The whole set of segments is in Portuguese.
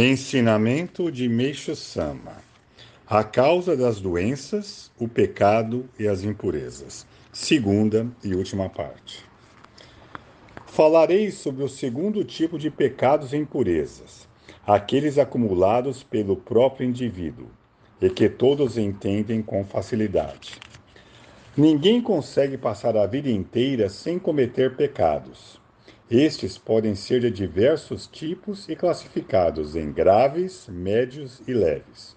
Ensinamento de Meixo Sama: A causa das doenças, o pecado e as impurezas. Segunda e última parte. Falarei sobre o segundo tipo de pecados e impurezas, aqueles acumulados pelo próprio indivíduo, e que todos entendem com facilidade. Ninguém consegue passar a vida inteira sem cometer pecados. Estes podem ser de diversos tipos e classificados em graves, médios e leves,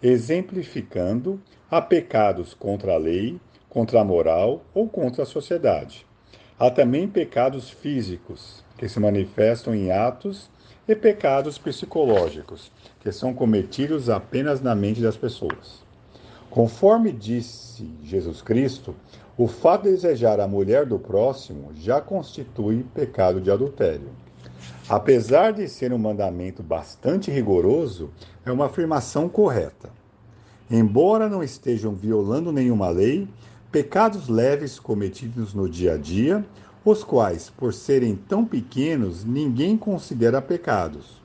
exemplificando a pecados contra a lei, contra a moral ou contra a sociedade. Há também pecados físicos, que se manifestam em atos, e pecados psicológicos, que são cometidos apenas na mente das pessoas. Conforme disse Jesus Cristo, o fato de desejar a mulher do próximo já constitui pecado de adultério. Apesar de ser um mandamento bastante rigoroso, é uma afirmação correta. Embora não estejam violando nenhuma lei, pecados leves cometidos no dia a dia, os quais, por serem tão pequenos, ninguém considera pecados,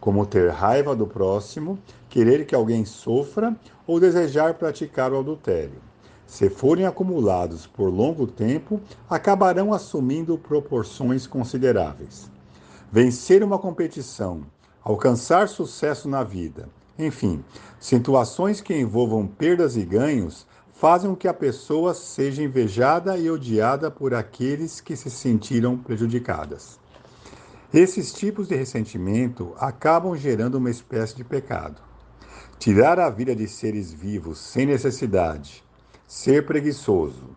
como ter raiva do próximo, querer que alguém sofra ou desejar praticar o adultério. Se forem acumulados por longo tempo, acabarão assumindo proporções consideráveis. Vencer uma competição, alcançar sucesso na vida, enfim, situações que envolvam perdas e ganhos fazem com que a pessoa seja invejada e odiada por aqueles que se sentiram prejudicadas. Esses tipos de ressentimento acabam gerando uma espécie de pecado. Tirar a vida de seres vivos sem necessidade, ser preguiçoso,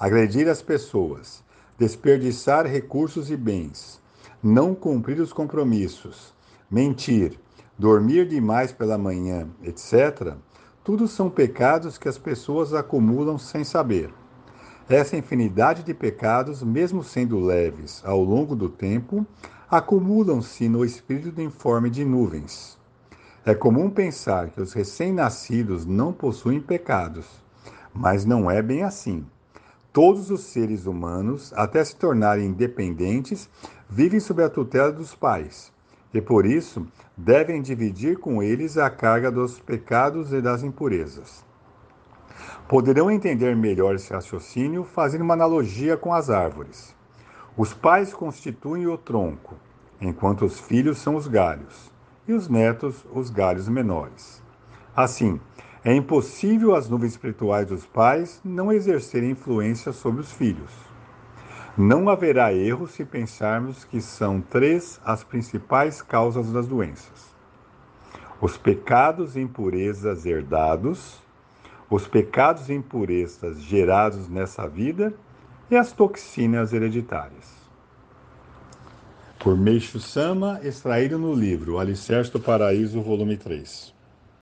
agredir as pessoas, desperdiçar recursos e bens, não cumprir os compromissos, mentir, dormir demais pela manhã, etc., tudo são pecados que as pessoas acumulam sem saber. Essa infinidade de pecados, mesmo sendo leves ao longo do tempo, acumulam-se no espírito em forma de nuvens. É comum pensar que os recém-nascidos não possuem pecados, mas não é bem assim. Todos os seres humanos, até se tornarem independentes, vivem sob a tutela dos pais e, por isso, devem dividir com eles a carga dos pecados e das impurezas. Poderão entender melhor esse raciocínio fazendo uma analogia com as árvores. Os pais constituem o tronco, enquanto os filhos são os galhos e os netos os galhos menores. Assim, é impossível as nuvens espirituais dos pais não exercerem influência sobre os filhos. Não haverá erro se pensarmos que são três as principais causas das doenças: os pecados e impurezas herdados, os pecados e impurezas gerados nessa vida e as toxinas hereditárias por Meixo Sama, extraído no livro Alicerce do Paraíso, volume 3.